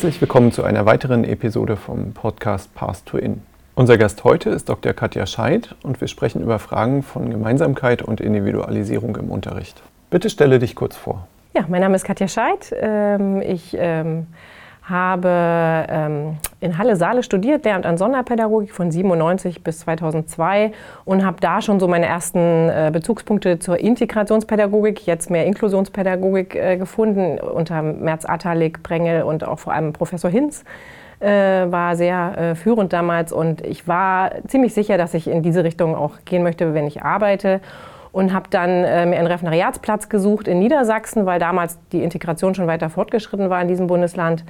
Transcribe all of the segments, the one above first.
Herzlich willkommen zu einer weiteren Episode vom Podcast Path to In. Unser Gast heute ist Dr. Katja Scheid und wir sprechen über Fragen von Gemeinsamkeit und Individualisierung im Unterricht. Bitte stelle dich kurz vor. Ja, mein Name ist Katja Scheid. Ähm, ich ähm, habe ähm, in Halle-Saale studiert, Lehramt an Sonderpädagogik von 97 bis 2002 und habe da schon so meine ersten äh, Bezugspunkte zur Integrationspädagogik, jetzt mehr Inklusionspädagogik äh, gefunden, unter Merz Atalik, Brengel und auch vor allem Professor Hinz. Äh, war sehr äh, führend damals und ich war ziemlich sicher, dass ich in diese Richtung auch gehen möchte, wenn ich arbeite und habe dann äh, mir einen Referendariatsplatz gesucht in Niedersachsen, weil damals die Integration schon weiter fortgeschritten war in diesem Bundesland.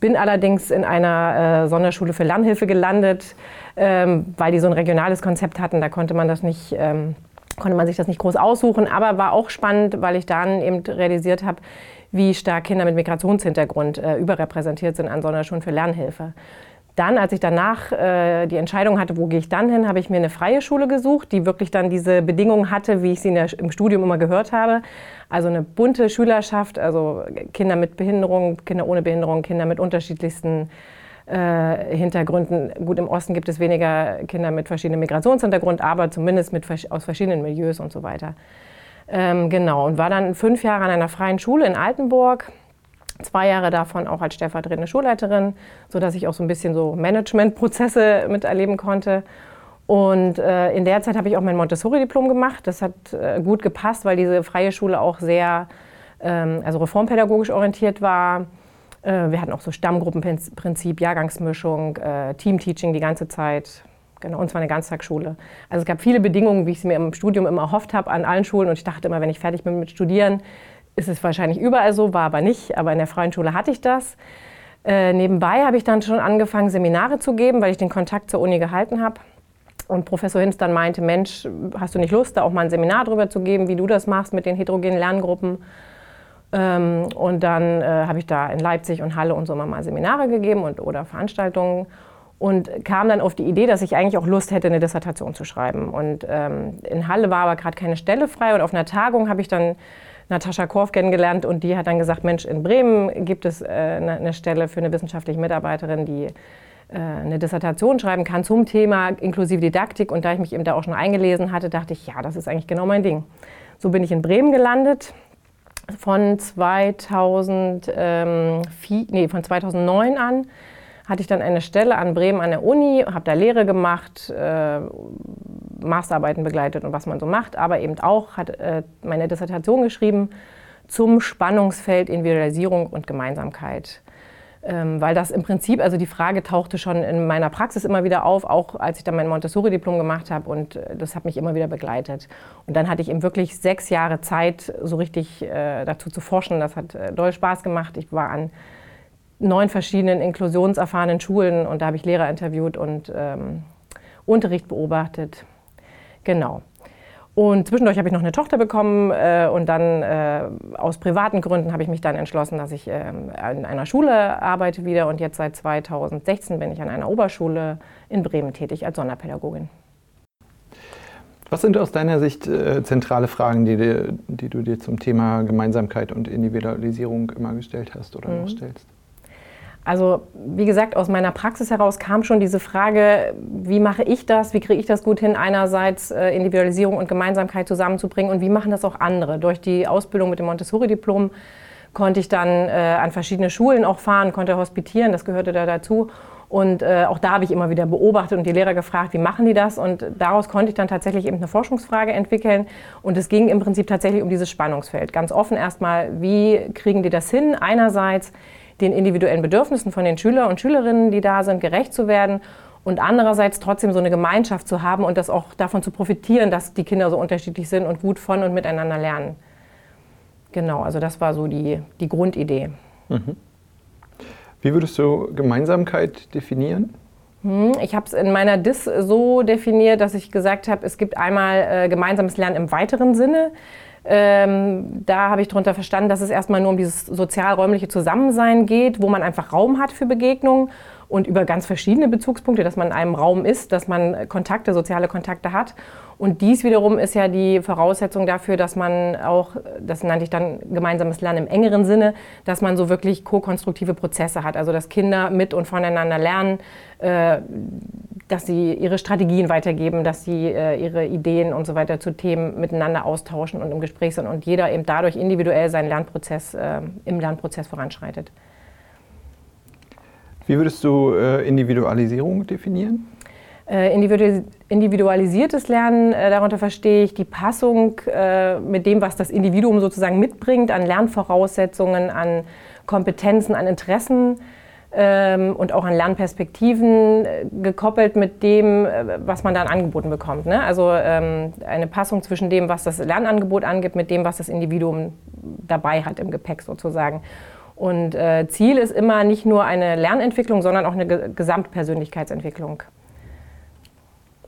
Bin allerdings in einer äh, Sonderschule für Lernhilfe gelandet, ähm, weil die so ein regionales Konzept hatten. Da konnte man das nicht, ähm, konnte man sich das nicht groß aussuchen. Aber war auch spannend, weil ich dann eben realisiert habe, wie stark Kinder mit Migrationshintergrund äh, überrepräsentiert sind an Sonderschulen für Lernhilfe. Dann, als ich danach äh, die Entscheidung hatte, wo gehe ich dann hin, habe ich mir eine freie Schule gesucht, die wirklich dann diese Bedingungen hatte, wie ich sie der, im Studium immer gehört habe. Also eine bunte Schülerschaft, also Kinder mit Behinderung, Kinder ohne Behinderung, Kinder mit unterschiedlichsten äh, Hintergründen. Gut, im Osten gibt es weniger Kinder mit verschiedenen Migrationshintergrund, aber zumindest mit, aus verschiedenen Milieus und so weiter. Ähm, genau, und war dann fünf Jahre an einer freien Schule in Altenburg zwei Jahre davon auch als stellvertretende Schulleiterin, sodass ich auch so ein bisschen so Managementprozesse miterleben konnte. Und äh, in der Zeit habe ich auch mein Montessori-Diplom gemacht. Das hat äh, gut gepasst, weil diese freie Schule auch sehr ähm, also reformpädagogisch orientiert war. Äh, wir hatten auch so Stammgruppenprinzip, Jahrgangsmischung, äh, Teamteaching die ganze Zeit. Genau, und zwar eine Ganztagsschule. Also es gab viele Bedingungen, wie ich es mir im Studium immer erhofft habe, an allen Schulen. Und ich dachte immer, wenn ich fertig bin mit Studieren, ist es wahrscheinlich überall so, war aber nicht. Aber in der freien Schule hatte ich das. Äh, nebenbei habe ich dann schon angefangen, Seminare zu geben, weil ich den Kontakt zur Uni gehalten habe. Und Professor Hinz dann meinte, Mensch, hast du nicht Lust, da auch mal ein Seminar drüber zu geben, wie du das machst mit den heterogenen Lerngruppen? Ähm, und dann äh, habe ich da in Leipzig und Halle und so immer mal Seminare gegeben und, oder Veranstaltungen und kam dann auf die Idee, dass ich eigentlich auch Lust hätte, eine Dissertation zu schreiben. Und ähm, in Halle war aber gerade keine Stelle frei und auf einer Tagung habe ich dann Natascha Korf kennengelernt und die hat dann gesagt, Mensch, in Bremen gibt es äh, eine Stelle für eine wissenschaftliche Mitarbeiterin, die äh, eine Dissertation schreiben kann zum Thema inklusive Didaktik. Und da ich mich eben da auch schon eingelesen hatte, dachte ich, ja, das ist eigentlich genau mein Ding. So bin ich in Bremen gelandet. Von, 2004, nee, von 2009 an hatte ich dann eine Stelle an Bremen an der Uni, habe da Lehre gemacht, äh, Masterarbeiten begleitet und was man so macht, aber eben auch hat äh, meine Dissertation geschrieben zum Spannungsfeld Individualisierung und Gemeinsamkeit. Ähm, weil das im Prinzip, also die Frage tauchte schon in meiner Praxis immer wieder auf, auch als ich dann mein Montessori-Diplom gemacht habe und äh, das hat mich immer wieder begleitet. Und dann hatte ich eben wirklich sechs Jahre Zeit, so richtig äh, dazu zu forschen. Das hat äh, doll Spaß gemacht. Ich war an neun verschiedenen inklusionserfahrenen Schulen und da habe ich Lehrer interviewt und ähm, Unterricht beobachtet. Genau. Und zwischendurch habe ich noch eine Tochter bekommen äh, und dann äh, aus privaten Gründen habe ich mich dann entschlossen, dass ich äh, in einer Schule arbeite wieder und jetzt seit 2016 bin ich an einer Oberschule in Bremen tätig als Sonderpädagogin. Was sind aus deiner Sicht äh, zentrale Fragen, die, dir, die, du dir zum Thema Gemeinsamkeit und Individualisierung immer gestellt hast oder mhm. noch stellst? Also wie gesagt, aus meiner Praxis heraus kam schon diese Frage, wie mache ich das, wie kriege ich das gut hin, einerseits äh, Individualisierung und Gemeinsamkeit zusammenzubringen und wie machen das auch andere. Durch die Ausbildung mit dem Montessori-Diplom konnte ich dann äh, an verschiedene Schulen auch fahren, konnte hospitieren, das gehörte da dazu. Und äh, auch da habe ich immer wieder beobachtet und die Lehrer gefragt, wie machen die das? Und daraus konnte ich dann tatsächlich eben eine Forschungsfrage entwickeln. Und es ging im Prinzip tatsächlich um dieses Spannungsfeld. Ganz offen erstmal, wie kriegen die das hin? Einerseits den individuellen Bedürfnissen von den Schüler und Schülerinnen, die da sind, gerecht zu werden und andererseits trotzdem so eine Gemeinschaft zu haben und das auch davon zu profitieren, dass die Kinder so unterschiedlich sind und gut von und miteinander lernen. Genau, also das war so die, die Grundidee. Mhm. Wie würdest du Gemeinsamkeit definieren? Hm, ich habe es in meiner Dis so definiert, dass ich gesagt habe, es gibt einmal äh, gemeinsames Lernen im weiteren Sinne. Ähm, da habe ich darunter verstanden, dass es erstmal nur um dieses sozialräumliche Zusammensein geht, wo man einfach Raum hat für Begegnungen und über ganz verschiedene Bezugspunkte, dass man in einem Raum ist, dass man Kontakte, soziale Kontakte hat. Und dies wiederum ist ja die Voraussetzung dafür, dass man auch, das nannte ich dann gemeinsames Lernen im engeren Sinne, dass man so wirklich ko-konstruktive Prozesse hat. Also dass Kinder mit und voneinander lernen, äh, dass sie ihre Strategien weitergeben, dass sie äh, ihre Ideen und so weiter zu Themen miteinander austauschen und im Gespräch sind und jeder eben dadurch individuell seinen Lernprozess äh, im Lernprozess voranschreitet. Wie würdest du Individualisierung definieren? Äh, individualisiertes Lernen, äh, darunter verstehe ich die Passung äh, mit dem, was das Individuum sozusagen mitbringt, an Lernvoraussetzungen, an Kompetenzen, an Interessen ähm, und auch an Lernperspektiven, gekoppelt mit dem, was man dann angeboten bekommt. Ne? Also ähm, eine Passung zwischen dem, was das Lernangebot angibt, mit dem, was das Individuum dabei hat im Gepäck sozusagen. Und Ziel ist immer nicht nur eine Lernentwicklung, sondern auch eine Gesamtpersönlichkeitsentwicklung.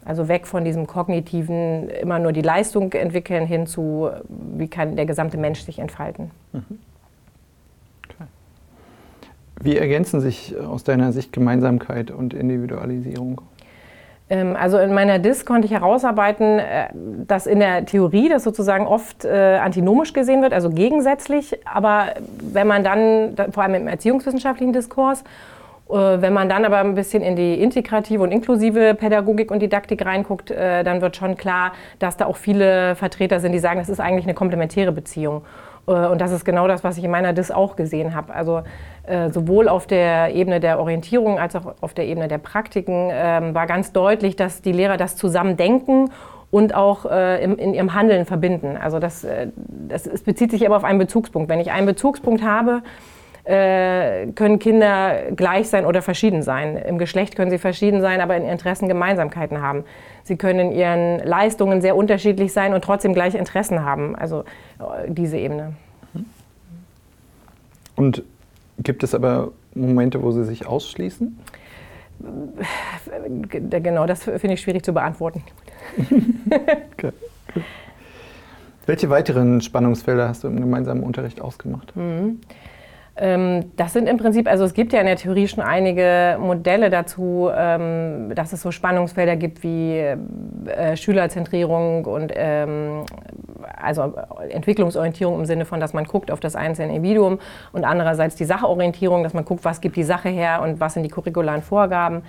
Also weg von diesem kognitiven, immer nur die Leistung entwickeln, hin zu, wie kann der gesamte Mensch sich entfalten. Mhm. Okay. Wie ergänzen sich aus deiner Sicht Gemeinsamkeit und Individualisierung? Ähm, also in meiner DIS konnte ich herausarbeiten, äh, dass in der Theorie das sozusagen oft äh, antinomisch gesehen wird, also gegensätzlich. Aber wenn man dann, vor allem im erziehungswissenschaftlichen Diskurs, äh, wenn man dann aber ein bisschen in die integrative und inklusive Pädagogik und Didaktik reinguckt, dann wird schon klar, dass da auch viele Vertreter sind, die sagen, das ist eigentlich eine komplementäre Beziehung. Äh, und das ist genau das, was ich in meiner DIS auch gesehen habe. Also sowohl auf der Ebene der Orientierung als auch auf der Ebene der Praktiken ähm, war ganz deutlich, dass die Lehrer das zusammen denken und auch in ihrem Handeln verbinden. Also das, das bezieht sich aber auf einen Bezugspunkt. Wenn ich einen Bezugspunkt habe, äh, können Kinder gleich sein oder verschieden sein. Im Geschlecht können sie verschieden sein, aber in Interessen Gemeinsamkeiten haben. Sie können in ihren Leistungen sehr unterschiedlich sein und trotzdem gleich Interessen haben. Also äh, diese Ebene. Und gibt es aber Momente, wo sie sich ausschließen? Genau, das finde ich schwierig zu beantworten. okay. Welche weiteren Spannungsfelder hast du im gemeinsamen Unterricht ausgemacht? Mhm. Ähm, das sind im Prinzip, also es gibt ja in der Theorie schon einige Modelle dazu, ähm, dass es so Spannungsfelder gibt wie äh, Schülerzentrierung und ähm, also Entwicklungsorientierung im Sinne von, dass man guckt auf das einzelne Individuum und andererseits die Sachorientierung, dass man guckt, was gibt die Sache her und was sind die curricularen Vorgaben.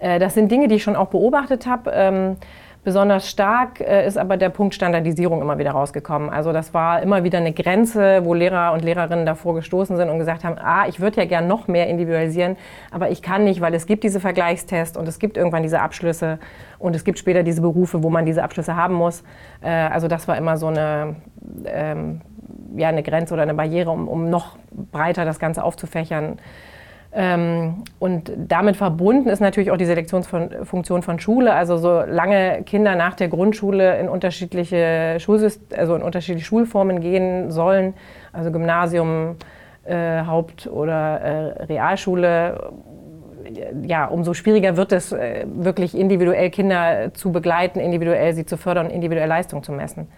Äh, das sind Dinge, die ich schon auch beobachtet habe. Besonders stark äh, ist aber der Punkt Standardisierung immer wieder rausgekommen. Also das war immer wieder eine Grenze, wo Lehrer und Lehrerinnen davor gestoßen sind und gesagt haben, ah, ich würde ja gern noch mehr individualisieren, aber ich kann nicht, weil es gibt diese Vergleichstests und es gibt irgendwann diese Abschlüsse und es gibt später diese Berufe, wo man diese Abschlüsse haben muss. Äh, also das war immer so eine, ähm, ja, eine Grenze oder eine Barriere, um, um noch breiter das Ganze aufzufächern. Ähm, und damit verbunden ist natürlich auch die Selektionsfunktion von Schule. Also solange Kinder nach der Grundschule in unterschiedliche, Schulsystem, also in unterschiedliche Schulformen gehen sollen, also Gymnasium, äh, Haupt- oder äh, Realschule, ja, umso schwieriger wird es, äh, wirklich individuell Kinder zu begleiten, individuell sie zu fördern individuell Leistung zu messen.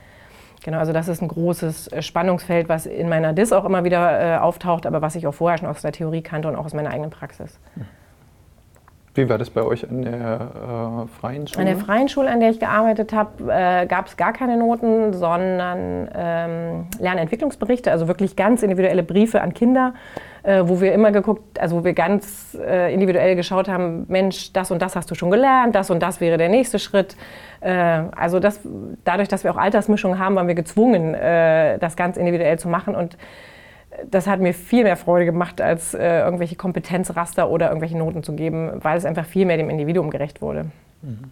Genau, also das ist ein großes äh, Spannungsfeld, was in meiner DIS auch immer wieder äh, auftaucht, aber was ich auch vorher schon aus der Theorie kannte und auch aus meiner eigenen Praxis. Wie war das bei euch an der äh, freien Schule? An der freien Schule, an der ich gearbeitet habe, äh, gab es gar keine Noten, sondern ähm, Lernentwicklungsberichte, also wirklich ganz individuelle Briefe an Kinder äh, wo wir immer geguckt, also wo wir ganz äh, individuell geschaut haben, Mensch, das und das hast du schon gelernt, das und das wäre der nächste Schritt. Äh, also das, dadurch, dass wir auch Altersmischungen haben, waren wir gezwungen, äh, das ganz individuell zu machen und das hat mir viel mehr Freude gemacht, als äh, irgendwelche Kompetenzraster oder irgendwelche Noten zu geben, weil es einfach viel mehr dem Individuum gerecht wurde. Mhm.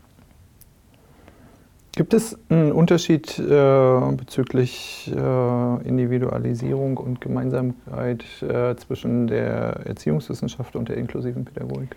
Gibt es einen Unterschied äh, bezüglich äh, Individualisierung und Gemeinsamkeit äh, zwischen der Erziehungswissenschaft und der inklusiven Pädagogik?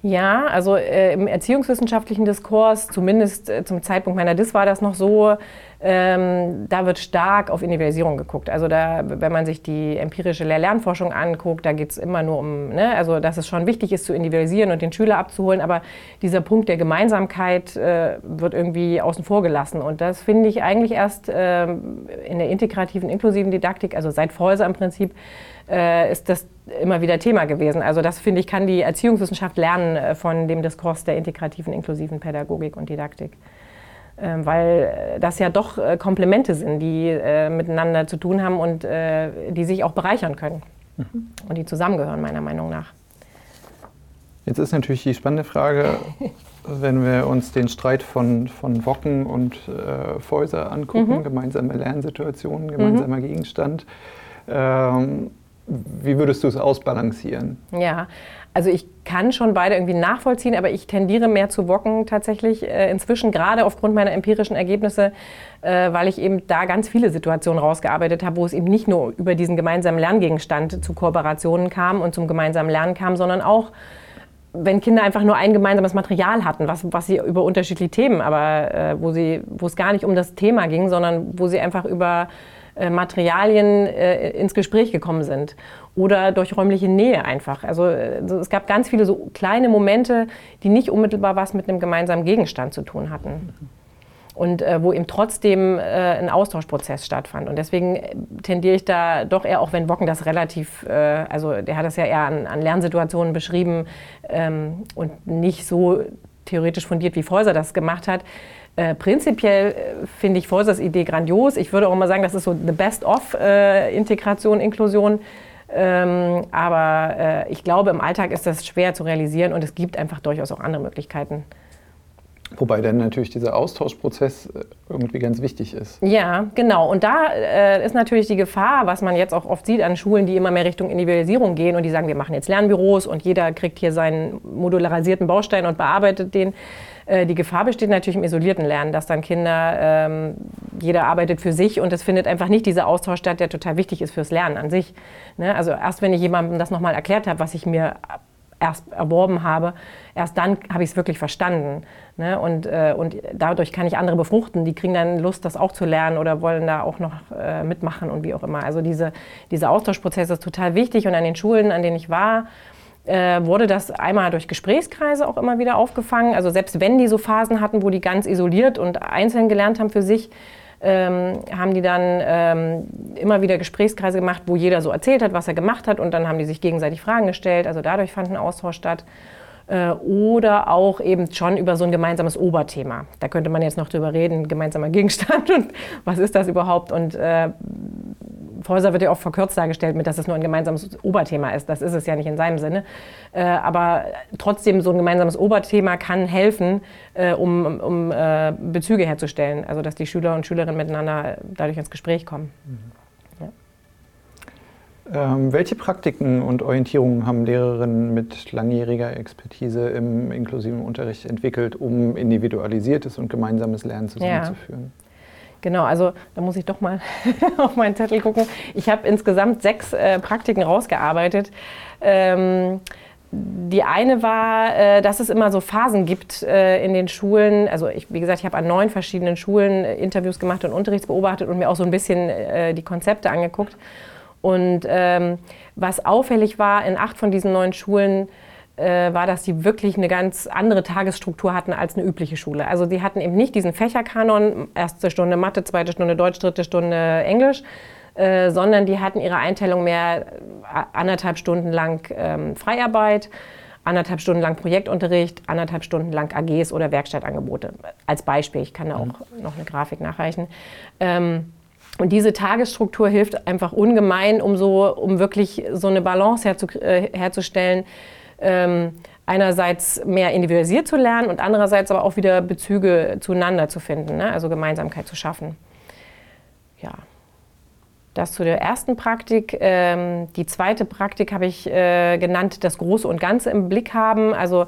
Ja, also äh, im erziehungswissenschaftlichen Diskurs, zumindest äh, zum Zeitpunkt meiner DIS war das noch so, ähm, da wird stark auf Individualisierung geguckt. Also da, wenn man sich die empirische Lehr-Lernforschung anguckt, da geht es immer nur um, ne, also dass es schon wichtig ist zu individualisieren und den Schüler abzuholen, aber dieser Punkt der Gemeinsamkeit äh, wird irgendwie außen vor gelassen. Und das finde ich eigentlich erst äh, in der integrativen, inklusiven Didaktik, also seit Fäuser im Prinzip, äh, ist das immer wieder Thema gewesen. Also das finde ich, kann die Erziehungswissenschaft lernen äh, von dem Diskurs der integrativen, inklusiven Pädagogik und Didaktik. Ähm, weil das ja doch äh, Komplemente sind, die äh, miteinander zu tun haben und äh, die sich auch bereichern können mhm. und die zusammengehören, meiner Meinung nach. Jetzt ist natürlich die spannende Frage, wenn wir uns den Streit von, von Wocken und äh, Fäuser angucken, mhm. gemeinsame Lernsituationen, gemeinsamer mhm. Gegenstand. Ähm, wie würdest du es ausbalancieren? Ja, also ich kann schon beide irgendwie nachvollziehen, aber ich tendiere mehr zu Wocken tatsächlich äh, inzwischen, gerade aufgrund meiner empirischen Ergebnisse, äh, weil ich eben da ganz viele Situationen rausgearbeitet habe, wo es eben nicht nur über diesen gemeinsamen Lerngegenstand zu Kooperationen kam und zum gemeinsamen Lernen kam, sondern auch wenn Kinder einfach nur ein gemeinsames Material hatten, was, was sie über unterschiedliche Themen, aber äh, wo, sie, wo es gar nicht um das Thema ging, sondern wo sie einfach über Materialien äh, ins Gespräch gekommen sind oder durch räumliche Nähe einfach. Also, also es gab ganz viele so kleine Momente, die nicht unmittelbar was mit einem gemeinsamen Gegenstand zu tun hatten. Und äh, wo eben trotzdem äh, ein Austauschprozess stattfand. Und deswegen tendiere ich da doch eher, auch wenn Wocken das relativ, äh, also der hat das ja eher an, an Lernsituationen beschrieben ähm, und nicht so theoretisch fundiert, wie Fäuser das gemacht hat, äh, prinzipiell äh, finde ich Vorsers Idee grandios. Ich würde auch immer sagen, das ist so the best of äh, Integration, Inklusion. Ähm, aber äh, ich glaube, im Alltag ist das schwer zu realisieren und es gibt einfach durchaus auch andere Möglichkeiten. Wobei dann natürlich dieser Austauschprozess irgendwie ganz wichtig ist. Ja, genau. Und da äh, ist natürlich die Gefahr, was man jetzt auch oft sieht an Schulen, die immer mehr Richtung Individualisierung gehen und die sagen, wir machen jetzt Lernbüros und jeder kriegt hier seinen modularisierten Baustein und bearbeitet den. Äh, die Gefahr besteht natürlich im isolierten Lernen, dass dann Kinder, ähm, jeder arbeitet für sich und es findet einfach nicht dieser Austausch statt, der total wichtig ist fürs Lernen an sich. Ne? Also erst wenn ich jemandem das nochmal erklärt habe, was ich mir erst erworben habe, erst dann habe ich es wirklich verstanden. Ne? Und, äh, und dadurch kann ich andere befruchten. Die kriegen dann Lust, das auch zu lernen oder wollen da auch noch äh, mitmachen und wie auch immer. Also diese, dieser Austauschprozess ist total wichtig und an den Schulen, an denen ich war, äh, wurde das einmal durch Gesprächskreise auch immer wieder aufgefangen. Also selbst wenn die so Phasen hatten, wo die ganz isoliert und einzeln gelernt haben für sich, ähm, haben die dann ähm, immer wieder Gesprächskreise gemacht, wo jeder so erzählt hat, was er gemacht hat und dann haben die sich gegenseitig Fragen gestellt. Also dadurch fand ein Austausch statt. Äh, oder auch eben schon über so ein gemeinsames Oberthema. Da könnte man jetzt noch drüber reden, gemeinsamer Gegenstand und was ist das überhaupt und äh, Fäuser wird ja oft verkürzt dargestellt mit, dass es nur ein gemeinsames Oberthema ist. Das ist es ja nicht in seinem Sinne. Äh, aber trotzdem, so ein gemeinsames Oberthema kann helfen, äh, um, um äh, Bezüge herzustellen. Also, dass die Schüler und Schülerinnen miteinander dadurch ins Gespräch kommen. Mhm. Ähm, welche Praktiken und Orientierungen haben Lehrerinnen mit langjähriger Expertise im inklusiven Unterricht entwickelt, um individualisiertes und gemeinsames Lernen zusammenzuführen? Ja. Genau, also da muss ich doch mal auf meinen Zettel gucken. Ich habe insgesamt sechs äh, Praktiken rausgearbeitet. Ähm, die eine war, äh, dass es immer so Phasen gibt äh, in den Schulen. Also ich, wie gesagt, ich habe an neun verschiedenen Schulen äh, Interviews gemacht und Unterrichts beobachtet und mir auch so ein bisschen die Konzepte angeguckt. Und ähm, was auffällig war, in acht von diesen neun Schulen war, dass sie wirklich eine ganz andere Tagesstruktur hatten als eine übliche Schule. Also sie hatten eben nicht diesen Fächerkanon, erste Stunde Mathe, zweite Stunde Deutsch, dritte Stunde Englisch, äh, sondern die hatten ihre Einteilung mehr äh, anderthalb Stunden lang ähm, Freiarbeit, anderthalb Stunden lang Projektunterricht, anderthalb Stunden lang AGs oder Werkstattangebote. Als Beispiel, ich kann da auch mhm. noch eine Grafik nachreichen. Ähm, und diese Tagesstruktur hilft einfach ungemein, um, so, um wirklich so eine Balance herzu, äh, herzustellen ähm, einerseits mehr individualisiert zu lernen und andererseits aber auch wieder Bezüge zueinander zu finden, ne? also Gemeinsamkeit zu schaffen. Ja. Das zu der ersten Praktik. Ähm, die zweite Praktik habe ich äh, genannt, das Große und Ganze im Blick haben. Also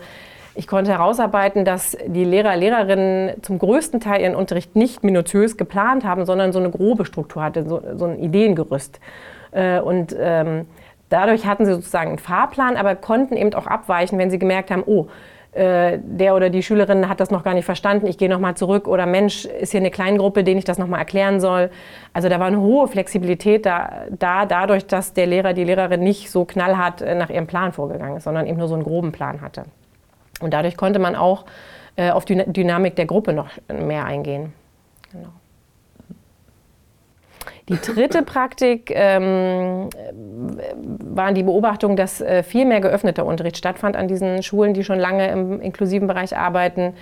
ich konnte herausarbeiten, dass die Lehrer, Lehrerinnen zum größten Teil ihren Unterricht nicht minutiös geplant haben, sondern so eine grobe Struktur hatten, so, so ein Ideengerüst. Äh, und ähm, Dadurch hatten sie sozusagen einen Fahrplan, aber konnten eben auch abweichen, wenn sie gemerkt haben, oh, äh, der oder die Schülerin hat das noch gar nicht verstanden, ich gehe nochmal zurück oder Mensch, ist hier eine Kleingruppe, denen ich das nochmal erklären soll. Also da war eine hohe Flexibilität da, da, dadurch, dass der Lehrer, die Lehrerin nicht so knallhart äh, nach ihrem Plan vorgegangen ist, sondern eben nur so einen groben Plan hatte. Und dadurch konnte man auch äh, auf die Dynamik der Gruppe noch mehr eingehen. Genau. Die dritte Praktik ähm, waren die Beobachtung, dass äh, viel mehr geöffneter Unterricht stattfand an diesen Schulen, die schon lange im inklusiven Bereich arbeiten.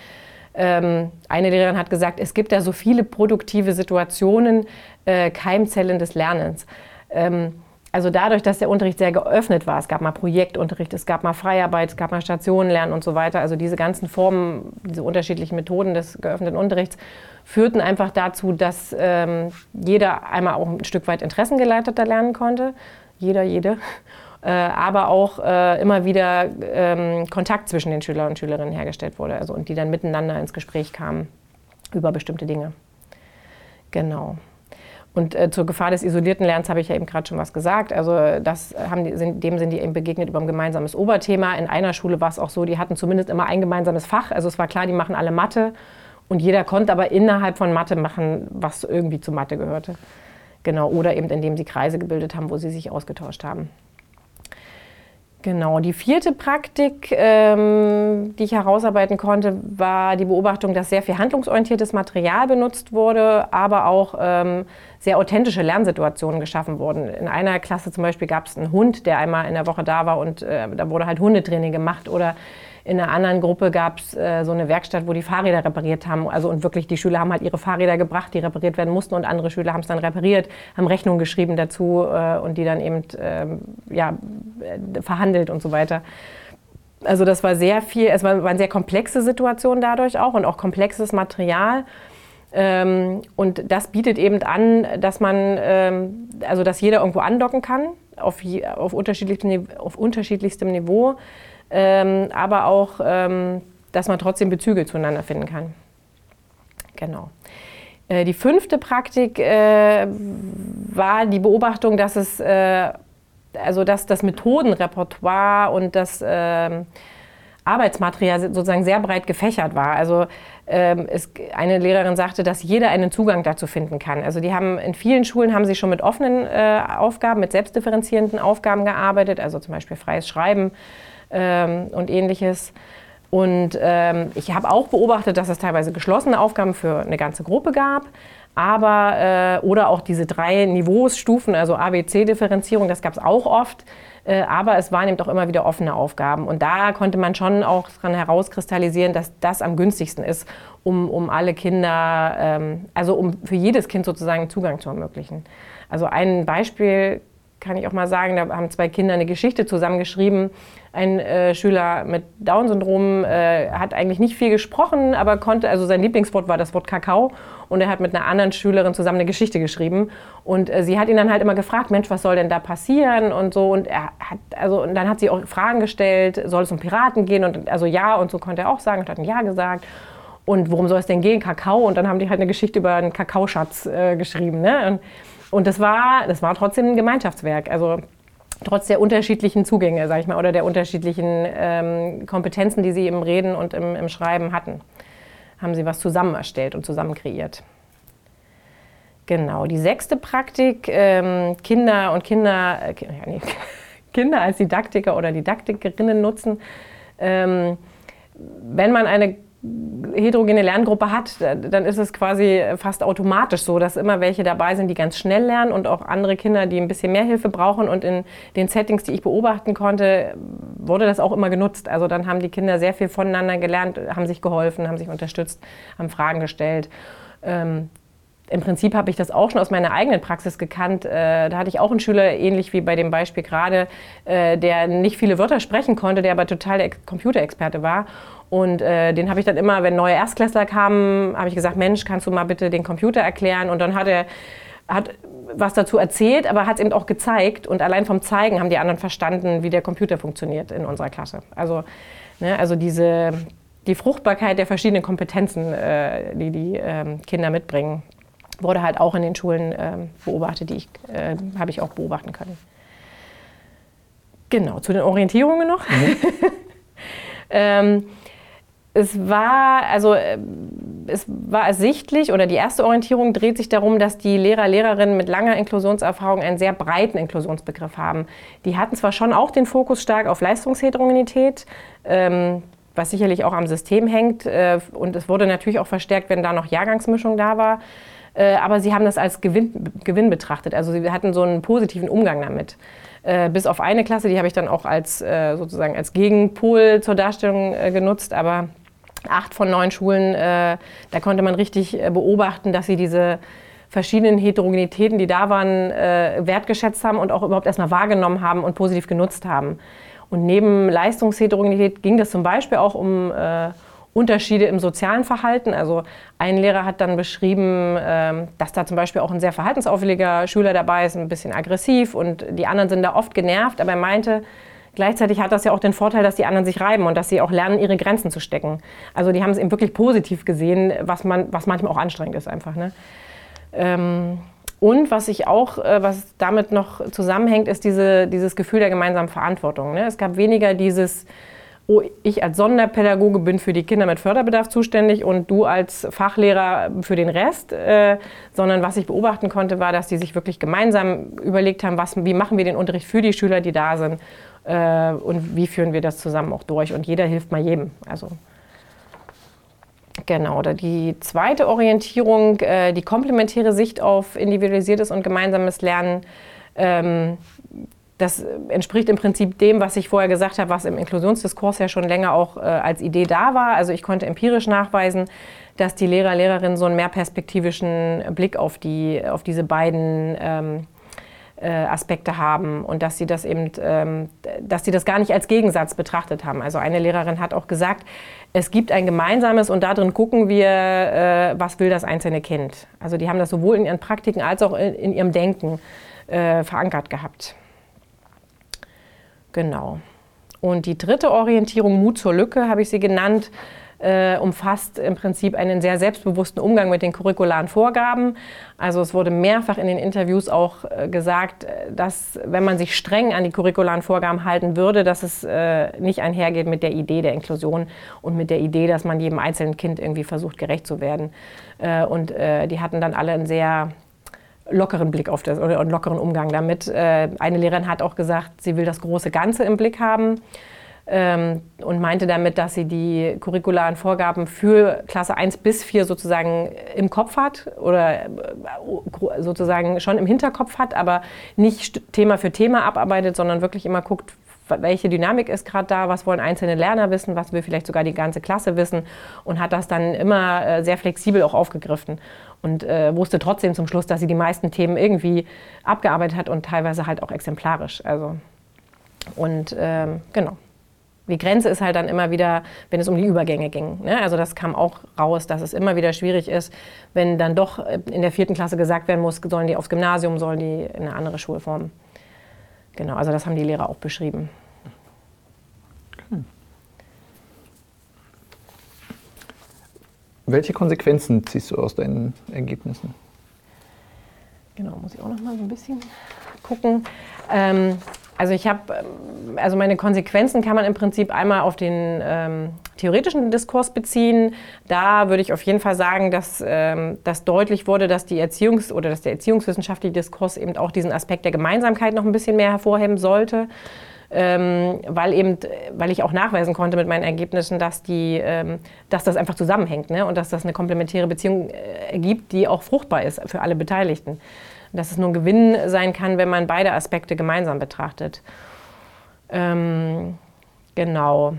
Ähm, eine Lehrerin hat gesagt, es gibt da so viele produktive Situationen, äh, Keimzellen des Lernens. Ähm, also dadurch, dass der Unterricht sehr geöffnet war, es gab mal Projektunterricht, es gab mal Freiarbeit, es gab mal Stationenlernen und so weiter, also diese ganzen Formen, diese unterschiedlichen Methoden des geöffneten Unterrichts führten einfach dazu, dass ähm, jeder einmal auch ein Stück weit interessengeleiteter lernen konnte, jeder, jede, äh, aber auch äh, immer wieder ähm, Kontakt zwischen den Schülern und Schülerinnen hergestellt wurde also, und die dann miteinander ins Gespräch kamen über bestimmte Dinge. Genau. Und äh, zur Gefahr des isolierten Lernens habe ich ja eben gerade schon was gesagt. Also das haben die, sind, dem sind die eben begegnet über ein gemeinsames Oberthema. In einer Schule war es auch so, die hatten zumindest immer ein gemeinsames Fach. Also es war klar, die machen alle Mathe. Und jeder konnte aber innerhalb von Mathe machen, was irgendwie zu Mathe gehörte. Genau, oder eben indem sie Kreise gebildet haben, wo sie sich ausgetauscht haben. Genau, die vierte Praktik, ähm, die ich herausarbeiten konnte, war die Beobachtung, dass sehr viel handlungsorientiertes Material benutzt wurde, aber auch ähm, sehr authentische Lernsituationen geschaffen wurden. In einer Klasse zum Beispiel gab es einen Hund, der einmal in der Woche da war und äh, da wurde halt Hundetraining gemacht oder in einer anderen Gruppe gab es äh, so eine Werkstatt, wo die Fahrräder repariert haben. Also und wirklich, die Schüler haben halt ihre Fahrräder gebracht, die repariert werden mussten und andere Schüler haben es dann repariert, haben Rechnungen geschrieben dazu äh, und die dann eben ähm, ja, äh, verhandelt und so weiter. Also das war sehr viel, es war, war eine sehr komplexe Situation dadurch auch und auch komplexes Material. Ähm, und das bietet eben an, dass man, ähm, also dass jeder irgendwo andocken kann, auf, auf, unterschiedlichstem, auf unterschiedlichstem Niveau ähm, aber auch, ähm, dass man trotzdem Bezüge zueinander finden kann. Genau. Äh, die fünfte Praktik äh, war die Beobachtung, dass es, äh, also dass das Methodenrepertoire und das ähm, Arbeitsmaterial sozusagen sehr breit gefächert war. Also ähm, es, eine Lehrerin sagte, dass jeder einen Zugang dazu finden kann. Also die haben in vielen Schulen haben sie schon mit offenen äh, Aufgaben, mit selbstdifferenzierenden Aufgaben gearbeitet, also zum Beispiel freies Schreiben ähm, und ähnliches. Und ähm, ich habe auch beobachtet, dass es teilweise geschlossene Aufgaben für eine ganze Gruppe gab. Aber, äh, oder auch diese drei Niveausstufen, also ABC-Differenzierung, das gab es auch oft. Äh, aber es waren eben auch immer wieder offene Aufgaben. Und da konnte man schon auch daran herauskristallisieren, dass das am günstigsten ist, um, um alle Kinder, ähm, also um für jedes Kind sozusagen Zugang zu ermöglichen. Also ein Beispiel kann ich auch mal sagen, da haben zwei Kinder eine Geschichte zusammengeschrieben. Ein äh, Schüler mit Down-Syndrom äh, hat eigentlich nicht viel gesprochen, aber konnte, also sein Lieblingswort war das Wort Kakao. Und er hat mit einer anderen Schülerin zusammen eine Geschichte geschrieben. Und äh, sie hat ihn dann halt immer gefragt, Mensch, was soll denn da passieren und so. Und er hat, also, und dann hat sie auch Fragen gestellt, soll es um Piraten gehen? Und also ja, und so konnte er auch sagen und hat ein Ja gesagt. Und worum soll es denn gehen? Kakao. Und dann haben die halt eine Geschichte über einen Kakaoschatz äh, geschrieben. Ne? Und, und das war, das war trotzdem ein Gemeinschaftswerk. Also trotz der unterschiedlichen Zugänge, sage ich mal, oder der unterschiedlichen ähm, Kompetenzen, die sie im Reden und im, im, Schreiben hatten, haben sie was zusammen erstellt und zusammen kreiert. Genau, die sechste Praktik, ähm, Kinder und Kinder, äh, nee, Kinder als Didaktiker oder Didaktikerinnen nutzen. Ähm, wenn man eine heterogene Lerngruppe hat, dann ist es quasi fast automatisch so, dass immer welche dabei sind, die ganz schnell lernen und auch andere Kinder, die ein bisschen mehr Hilfe brauchen. Und in den Settings, die ich beobachten konnte, wurde das auch immer genutzt. Also dann haben die Kinder sehr viel voneinander gelernt, haben sich geholfen, haben sich unterstützt, haben Fragen gestellt. Ähm, im Prinzip habe ich das auch schon aus meiner eigenen Praxis gekannt. Äh, da hatte ich auch einen Schüler, ähnlich wie bei dem Beispiel gerade, äh, der nicht viele Wörter sprechen konnte, der aber total der Computerexperte war. Und äh, den habe ich dann immer, wenn neue Erstklässler kamen, habe ich gesagt, Mensch, kannst du mal bitte den Computer erklären? Und dann hat er hat was dazu erzählt, aber hat es eben auch gezeigt. Und allein vom Zeigen haben die anderen verstanden, wie der Computer funktioniert in unserer Klasse. Also, ne, also diese, die Fruchtbarkeit der verschiedenen Kompetenzen, die die äh, Kinder mitbringen, wurde halt auch in den Schulen ähm, beobachtet, die ich, äh, habe ich auch beobachten können. Genau, zu den Orientierungen noch. Mhm. ähm, es war, also äh, es war ersichtlich oder die erste Orientierung dreht sich darum, dass die Lehrer, Lehrerinnen mit langer Inklusionserfahrung einen sehr breiten Inklusionsbegriff haben. Die hatten zwar schon auch den Fokus stark auf Leistungsheterogenität, ähm, was sicherlich auch am System hängt äh, und es wurde natürlich auch verstärkt, wenn da noch Jahrgangsmischung da war. Äh, aber sie haben das als Gewinn, Gewinn betrachtet. Also sie hatten so einen positiven Umgang damit. Äh, bis auf eine Klasse, die habe ich dann auch als äh, sozusagen als Gegenpol zur Darstellung äh, genutzt, aber acht von neun Schulen, äh, da konnte man richtig beobachten, dass sie diese verschiedenen Heterogenitäten, die da waren, wertgeschätzt haben und auch überhaupt erstmal wahrgenommen haben und positiv genutzt haben. Und neben Leistungsheterogenität ging das zum Beispiel auch um Unterschiede im sozialen Verhalten. Also ein Lehrer hat dann beschrieben, äh, dass da zum Beispiel auch ein sehr verhaltensauffälliger Schüler dabei ist, ein bisschen aggressiv und die anderen sind da oft genervt, aber er meinte, Gleichzeitig hat das ja auch den Vorteil, dass die anderen sich reiben und dass sie auch lernen, ihre Grenzen zu stecken. Also die haben es eben wirklich positiv gesehen, was, man, was manchmal auch anstrengend ist einfach. Ne? Ähm, und was ich auch, äh, was damit noch zusammenhängt, ist diese, dieses Gefühl der gemeinsamen Verantwortung. Ne? Es gab weniger dieses, oh, ich als Sonderpädagoge bin für die Kinder mit Förderbedarf zuständig und du als Fachlehrer für den Rest, äh, sondern was ich beobachten konnte, war, dass die sich wirklich gemeinsam überlegt haben, was, wie machen wir den Unterricht für die Schüler, die da sind äh, und wie führen wir das zusammen auch durch. Und jeder hilft mal jedem. Also Genau, oder die zweite Orientierung, äh, die komplementäre Sicht auf individualisiertes und gemeinsames Lernen, ähm, das entspricht im Prinzip dem, was ich vorher gesagt habe, was im Inklusionsdiskurs ja schon länger auch äh, als Idee da war. Also ich konnte empirisch nachweisen, dass die Lehrer, Lehrerinnen so einen mehr perspektivischen Blick auf, die, auf diese beiden ähm, äh, Aspekte haben und dass sie das eben, ähm, dass sie das gar nicht als Gegensatz betrachtet haben. Also eine Lehrerin hat auch gesagt, es gibt ein gemeinsames und darin gucken wir, äh, was will das einzelne Kind. Also die haben das sowohl in ihren Praktiken als auch in, in ihrem Denken äh, verankert gehabt. Genau. Und die dritte Orientierung, Mut zur Lücke, habe ich sie genannt äh, umfasst im Prinzip einen sehr selbstbewussten Umgang mit den curricularen Vorgaben. Also es wurde mehrfach in den Interviews auch äh, gesagt, äh, dass wenn man sich streng an die curricularen Vorgaben halten würde, dass es äh, nicht einhergeht mit der Idee der Inklusion und mit der Idee, dass man jedem einzelnen Kind irgendwie versucht, gerecht zu werden. Äh, und äh, die hatten dann alle einen sehr lockeren Blick auf das oder einen lockeren Umgang damit. eine Lehrerin hat auch gesagt, sie will das große Ganze im Blick haben ähm, und meinte damit, dass sie die curricularen Vorgaben für Klasse 1 bis 4 sozusagen im Kopf hat oder äh, sozusagen schon im Hinterkopf hat, aber nicht Thema für Thema abarbeitet, sondern wirklich immer guckt, welche Dynamik ist gerade da, was wollen einzelne Lerner wissen, was will vielleicht sogar die ganze Klasse wissen und hat das dann immer äh, sehr flexibel auch aufgegriffen und äh, wusste trotzdem zum Schluss, dass sie die meisten Themen irgendwie abgearbeitet hat und teilweise halt auch exemplarisch. Also und ähm, genau. Die Grenze ist halt dann immer wieder, wenn es um die Übergänge ging. Ne? Also das kam auch raus, dass es immer wieder schwierig ist, wenn dann doch in der vierten Klasse gesagt werden muss, sollen die aufs Gymnasium, sollen die in eine andere Schulform. Genau, also das haben die Lehrer auch beschrieben. Welche Konsequenzen ziehst du aus deinen Ergebnissen? Genau, muss ich auch noch mal so ein bisschen gucken. Ähm, also ich habe, ähm, also meine Konsequenzen kann man im Prinzip einmal auf den ähm, theoretischen Diskurs beziehen. Da würde ich auf jeden Fall sagen, dass, ähm, dass deutlich wurde, dass die Erziehungs- oder dass der erziehungswissenschaftliche Diskurs eben auch diesen Aspekt der Gemeinsamkeit noch ein bisschen mehr hervorheben sollte. Ähm, weil eben, weil ich auch nachweisen konnte mit meinen Ergebnissen, dass die, ähm, dass das einfach zusammenhängt ne? und dass das eine komplementäre Beziehung äh, ergibt, die auch fruchtbar ist für alle Beteiligten dass es nur ein Gewinn sein kann, wenn man beide Aspekte gemeinsam betrachtet. Ähm, genau.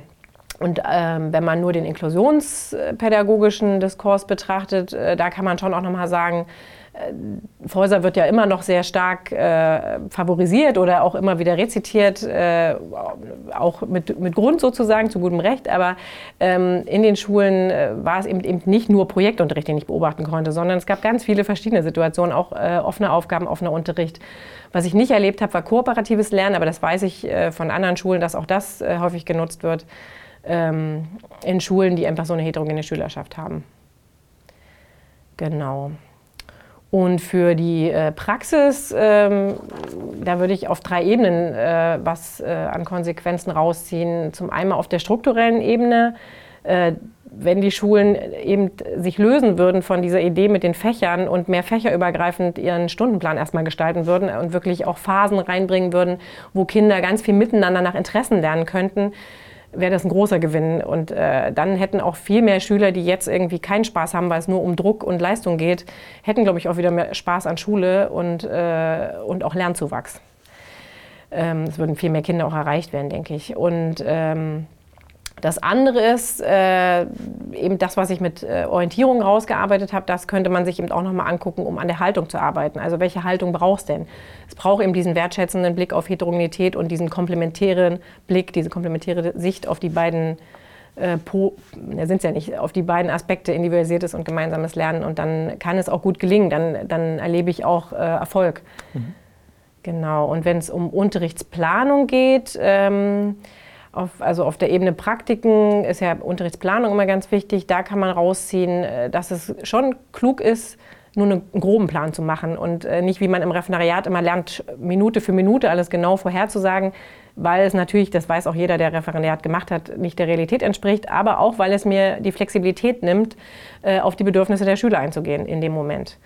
Und ähm, wenn man nur den inklusionspädagogischen Diskurs betrachtet, äh, da kann man schon auch nochmal sagen, äh, Fäuser wird ja immer noch sehr stark äh, favorisiert oder auch immer wieder rezitiert, äh, auch mit, mit Grund sozusagen, zu gutem Recht. Aber ähm, in den Schulen äh, war es eben, eben nicht nur Projektunterricht, den ich beobachten konnte, sondern es gab ganz viele verschiedene Situationen, auch äh, offene Aufgaben, offener Unterricht. Was ich nicht erlebt habe, war kooperatives Lernen, aber das weiß ich äh, von anderen Schulen, dass auch das häufig genutzt wird ähm, in Schulen, die einfach so eine heterogene Schülerschaft haben. Genau. Und für die äh, Praxis, ähm, da würde ich auf drei Ebenen äh, was äh, an Konsequenzen rausziehen. Zum einen auf der strukturellen Ebene, äh, wenn die Schulen eben sich lösen würden von dieser Idee mit den Fächern und mehr fächerübergreifend ihren Stundenplan erstmal gestalten würden und wirklich auch Phasen reinbringen würden, wo Kinder ganz viel miteinander nach Interessen lernen könnten, wäre das ein großer Gewinn. Und äh, dann hätten auch viel mehr Schüler, die jetzt irgendwie keinen Spaß haben, weil es nur um Druck und Leistung geht, hätten, glaube ich, auch wieder mehr Spaß an Schule und, äh, und auch Lernzuwachs. Ähm, es würden viel mehr Kinder auch erreicht werden, denke ich. Und ähm, das andere ist äh, eben das, was ich mit äh, Orientierung rausgearbeitet habe, das könnte man sich eben auch nochmal angucken, um an der Haltung zu arbeiten. Also welche Haltung brauchst denn? Es braucht eben diesen wertschätzenden Blick auf Heterogenität und diesen komplementären Blick, diese komplementäre Sicht auf die beiden äh, sind es ja nicht, auf die beiden Aspekte individualisiertes und gemeinsames Lernen und dann kann es auch gut gelingen, dann, dann erlebe ich auch äh, Erfolg. Mhm. Genau, und wenn es um Unterrichtsplanung geht, ähm, auf, also auf der Ebene Praktiken ist ja Unterrichtsplanung immer ganz wichtig. Da kann man rausziehen, äh, dass es schon klug ist, nur einen groben Plan zu machen und äh, nicht, wie man im Referendariat immer lernt, Minute für Minute alles genau vorherzusagen, weil es natürlich, das weiß auch jeder, der Referendariat gemacht hat, nicht der Realität entspricht, aber auch, weil es mir die Flexibilität nimmt, äh, auf die Bedürfnisse der Schüler einzugehen in dem Moment.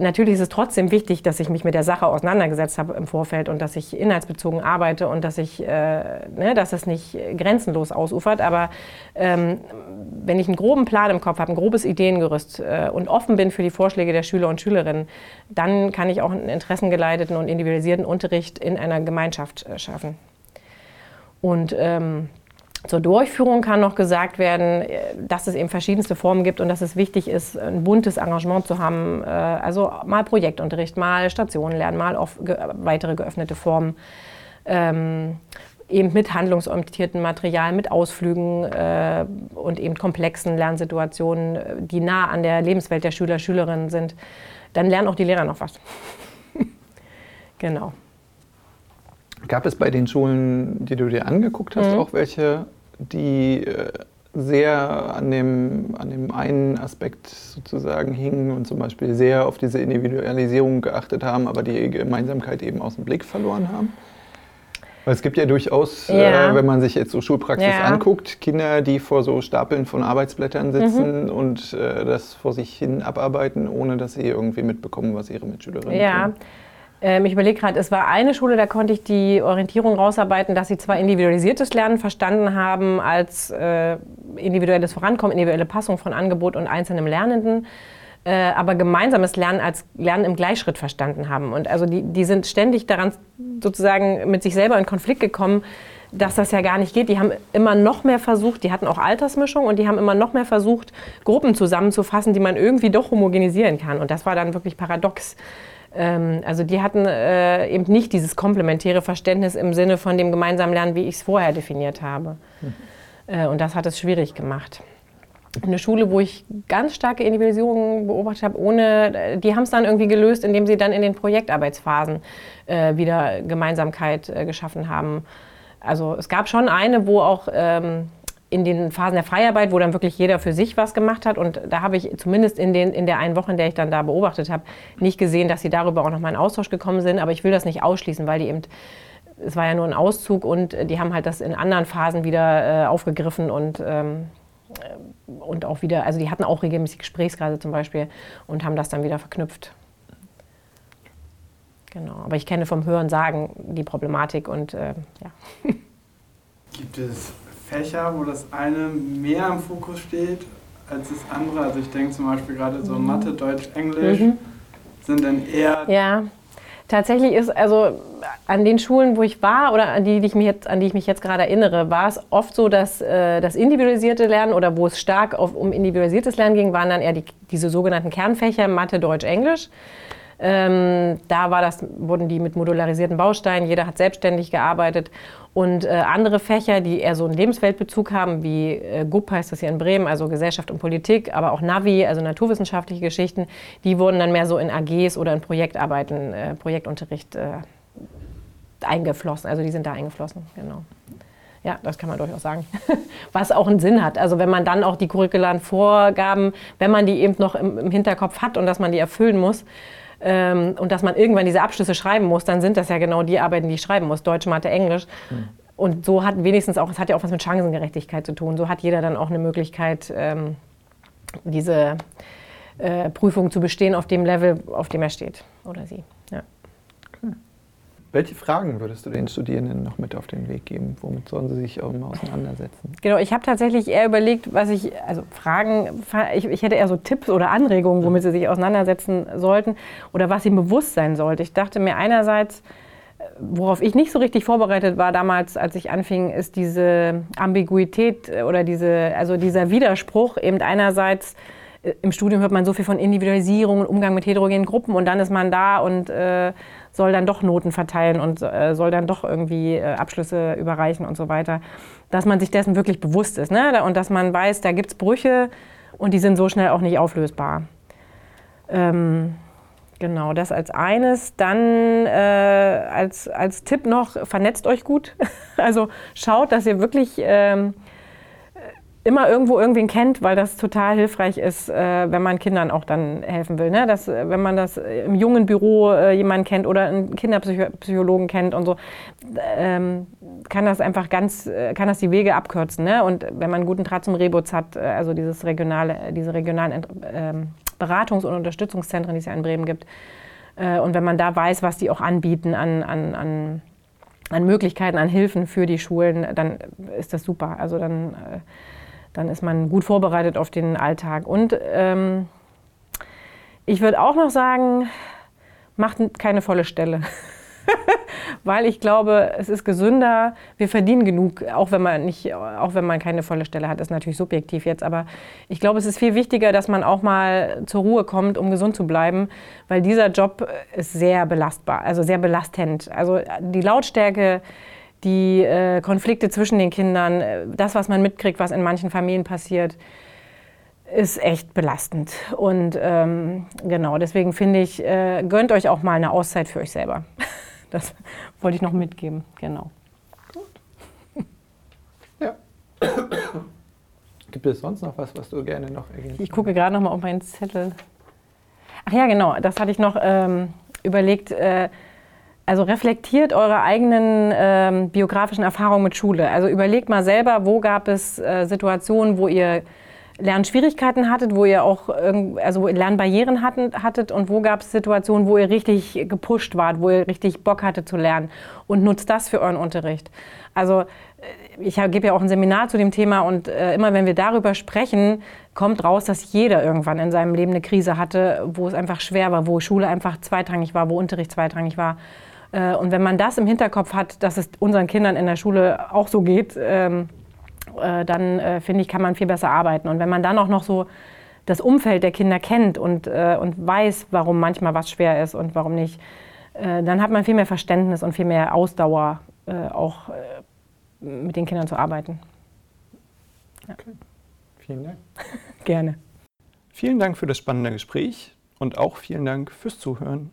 Natürlich ist es trotzdem wichtig, dass ich mich mit der Sache auseinandergesetzt habe im Vorfeld und dass ich inhaltsbezogen arbeite und dass ich, äh, ne, dass es nicht grenzenlos ausufert. Aber ähm, wenn ich einen groben Plan im Kopf habe, ein grobes Ideengerüst äh, und offen bin für die Vorschläge der Schüler und Schülerinnen, dann kann ich auch einen interessengeleiteten und individualisierten Unterricht in einer Gemeinschaft äh, schaffen. Und ähm, zur Durchführung kann noch gesagt werden, äh, dass es eben verschiedenste Formen gibt und dass es wichtig ist, ein buntes Engagement zu haben. Äh, also mal Projektunterricht, mal Stationen lernen, mal auf weitere geöffnete Formen. Ähm, eben mit handlungsorientiertem Material, mit Ausflügen äh, und eben komplexen Lernsituationen, die nah an der Lebenswelt der Schüler, Schülerinnen sind. Dann lernen auch die Lehrer noch was. genau. Gab es bei den Schulen, die du dir angeguckt hast, mhm. auch welche, die äh, sehr an dem, an dem einen Aspekt sozusagen hingen und zum Beispiel sehr auf diese Individualisierung geachtet haben, aber die Gemeinsamkeit eben aus dem Blick verloren haben? Weil es gibt ja durchaus, äh, ja. Äh, wenn man sich jetzt so Schulpraxis ja. anguckt, Kinder, die vor so Stapeln von Arbeitsblättern sitzen mhm. und äh, das vor sich hin abarbeiten, ohne dass sie irgendwie mitbekommen, was ihre Mitschülerinnen ja. tun. Ähm, ich überlege gerade, es war eine Schule, da konnte ich die Orientierung rausarbeiten, dass sie zwar individualisiertes Lernen verstanden haben als äh, individuelles Vorankommen, individuelle Passung von Angebot und einzelnem Lernenden, äh, aber gemeinsames Lernen als Lernen im Gleichschritt verstanden haben. Und also die, die sind ständig daran sozusagen mit sich selber in Konflikt gekommen, dass das ja gar nicht geht. Die haben immer noch mehr versucht, die hatten auch Altersmischung und die haben immer noch mehr versucht, Gruppen zusammenzufassen, die man irgendwie doch homogenisieren kann. Und das war dann wirklich paradox. Ähm, also die hatten äh, eben nicht dieses komplementäre Verständnis im Sinne von dem gemeinsamen Lernen, wie ich es vorher definiert habe. Mhm. Äh, und das hat es schwierig gemacht. Eine Schule, wo ich ganz starke Individualisierung beobachtet habe, ohne, die haben es dann irgendwie gelöst, indem sie dann in den Projektarbeitsphasen äh, wieder Gemeinsamkeit äh, geschaffen haben. Also es gab schon eine, wo auch ähm, in den Phasen der Freiarbeit, wo dann wirklich jeder für sich was gemacht hat. Und da habe ich zumindest in, den, in der einen Woche, in der ich dann da beobachtet habe, nicht gesehen, dass sie darüber auch nochmal in Austausch gekommen sind. Aber ich will das nicht ausschließen, weil die eben, es war ja nur ein Auszug und die haben halt das in anderen Phasen wieder äh, aufgegriffen und, ähm, und auch wieder, also die hatten auch regelmäßig Gesprächskreise zum Beispiel und haben das dann wieder verknüpft. Genau, aber ich kenne vom Hören sagen die Problematik und äh, ja. Gibt es Fächer, wo das eine mehr im Fokus steht als das andere. Also ich denke zum Beispiel gerade so mhm. Mathe, Deutsch, Englisch mhm. sind dann eher. Ja, tatsächlich ist also an den Schulen, wo ich war oder an die, die ich mich jetzt, an die ich mich jetzt gerade erinnere, war es oft so, dass äh, das individualisierte Lernen oder wo es stark auf, um individualisiertes Lernen ging, waren dann eher die, diese sogenannten Kernfächer Mathe, Deutsch, Englisch. Ähm, da war das, wurden die mit modularisierten Bausteinen, jeder hat selbstständig gearbeitet. Und äh, andere Fächer, die eher so einen Lebensweltbezug haben, wie äh, GUP heißt das hier in Bremen, also Gesellschaft und Politik, aber auch Navi, also naturwissenschaftliche Geschichten, die wurden dann mehr so in AGs oder in Projektarbeiten, äh, Projektunterricht äh, eingeflossen. Also die sind da eingeflossen, genau. Ja, das kann man durchaus sagen. Was auch einen Sinn hat. Also wenn man dann auch die curricularen Vorgaben, wenn man die eben noch im, im Hinterkopf hat und dass man die erfüllen muss, ähm, und dass man irgendwann diese Abschlüsse schreiben muss, dann sind das ja genau die Arbeiten, die ich schreiben muss, Deutsch, Mathe, Englisch. Mhm. Und so hat wenigstens auch, es hat ja auch was mit Chancengerechtigkeit zu tun, so hat jeder dann auch eine Möglichkeit, ähm, diese äh, Prüfung zu bestehen auf dem Level, auf dem er steht oder sie. Ja. Welche Fragen würdest du den Studierenden noch mit auf den Weg geben? Womit sollen sie sich auseinandersetzen? Genau, ich habe tatsächlich eher überlegt, was ich, also Fragen, ich, ich, hätte eher so Tipps oder Anregungen, womit sie sich auseinandersetzen sollten oder was ihnen bewusst sein sollte. Ich dachte mir einerseits, worauf ich nicht so richtig vorbereitet war damals, als ich anfing, ist diese Ambiguität oder diese, also dieser Widerspruch eben einerseits, äh, im Studium hört man so viel von Individualisierung und Umgang mit heterogenen Gruppen und dann ist man da und äh, soll dann doch Noten verteilen und äh, soll dann doch irgendwie äh, Abschlüsse überreichen und so weiter. Dass man sich dessen wirklich bewusst ist ne? und dass man weiß, da gibt es Brüche und die sind so schnell auch nicht auflösbar. Ähm, genau, das als eines. Dann äh, als, als Tipp noch, vernetzt euch gut. also schaut, dass ihr wirklich... Ähm, immer irgendwo irgendwen kennt, weil das total hilfreich ist, äh, wenn man Kindern auch dann helfen will. Ne? Dass, äh, wenn man das im jungen Büro äh, jemanden kennt oder einen Kinderpsychologen kennt und so, ähm, kann das einfach ganz, äh, kann das die Wege abkürzen. Ne? Und wenn man einen guten Draht zum Rebus hat, äh, also dieses regionale, diese regionalen ähm, Beratungs- und Unterstützungszentren, die es ja in Bremen gibt, äh, und wenn man da weiß, was die auch anbieten an, an, an an Möglichkeiten, an Hilfen für die Schulen, dann ist das super. Also dann dann ist man gut vorbereitet auf den Alltag. Und ähm, ich würde auch noch sagen, macht keine volle Stelle. Weil ich glaube, es ist gesünder, wir verdienen genug, auch wenn man nicht, auch wenn man keine volle Stelle hat, das ist natürlich subjektiv jetzt, aber ich glaube, es ist viel wichtiger, dass man auch mal zur Ruhe kommt, um gesund zu bleiben, weil dieser Job ist sehr belastbar, also sehr belastend. Also die Lautstärke, die äh, Konflikte zwischen den Kindern, äh, das, was man mitkriegt, was in manchen Familien passiert, ist echt belastend. Und ähm, genau, deswegen finde ich, äh, gönnt euch auch mal eine Auszeit für euch selber. Das wollte ich noch mitgeben, genau. Gut. Ja. Gibt es sonst noch was, was du gerne noch ergänzt? Ich gucke gerade noch mal auf meinen Zettel. Ach ja, genau, das hatte ich noch ähm, überlegt. Äh, also reflektiert eure eigenen ähm, biografischen Erfahrungen mit Schule. Also überlegt mal selber, wo gab es äh, Situationen, wo ihr Lernschwierigkeiten hattet, wo ihr auch also Lernbarrieren hatten, hattet und wo gab es Situationen, wo ihr richtig gepusht wart, wo ihr richtig Bock hattet zu lernen und nutzt das für euren Unterricht. Also äh, ich gebe ja auch ein Seminar zu dem Thema und äh, immer wenn wir darüber sprechen, kommt raus, dass jeder irgendwann in seinem Leben eine Krise hatte, wo es einfach schwer war, wo Schule einfach zweitrangig war, wo Unterricht zweitrangig war. Äh, und wenn man das im Hinterkopf hat, dass es unseren Kindern in der Schule auch so geht, ähm, äh, dann äh, finde ich, kann man viel besser arbeiten. Und wenn man dann auch noch so das Umfeld der Kinder kennt und, und weiß, warum manchmal was schwer ist und warum nicht, dann hat man viel mehr Verständnis und viel mehr Ausdauer, auch mit den Kindern zu arbeiten. Ja. Okay. Vielen Dank. Gerne. Vielen Dank für das spannende Gespräch und auch vielen Dank fürs Zuhören.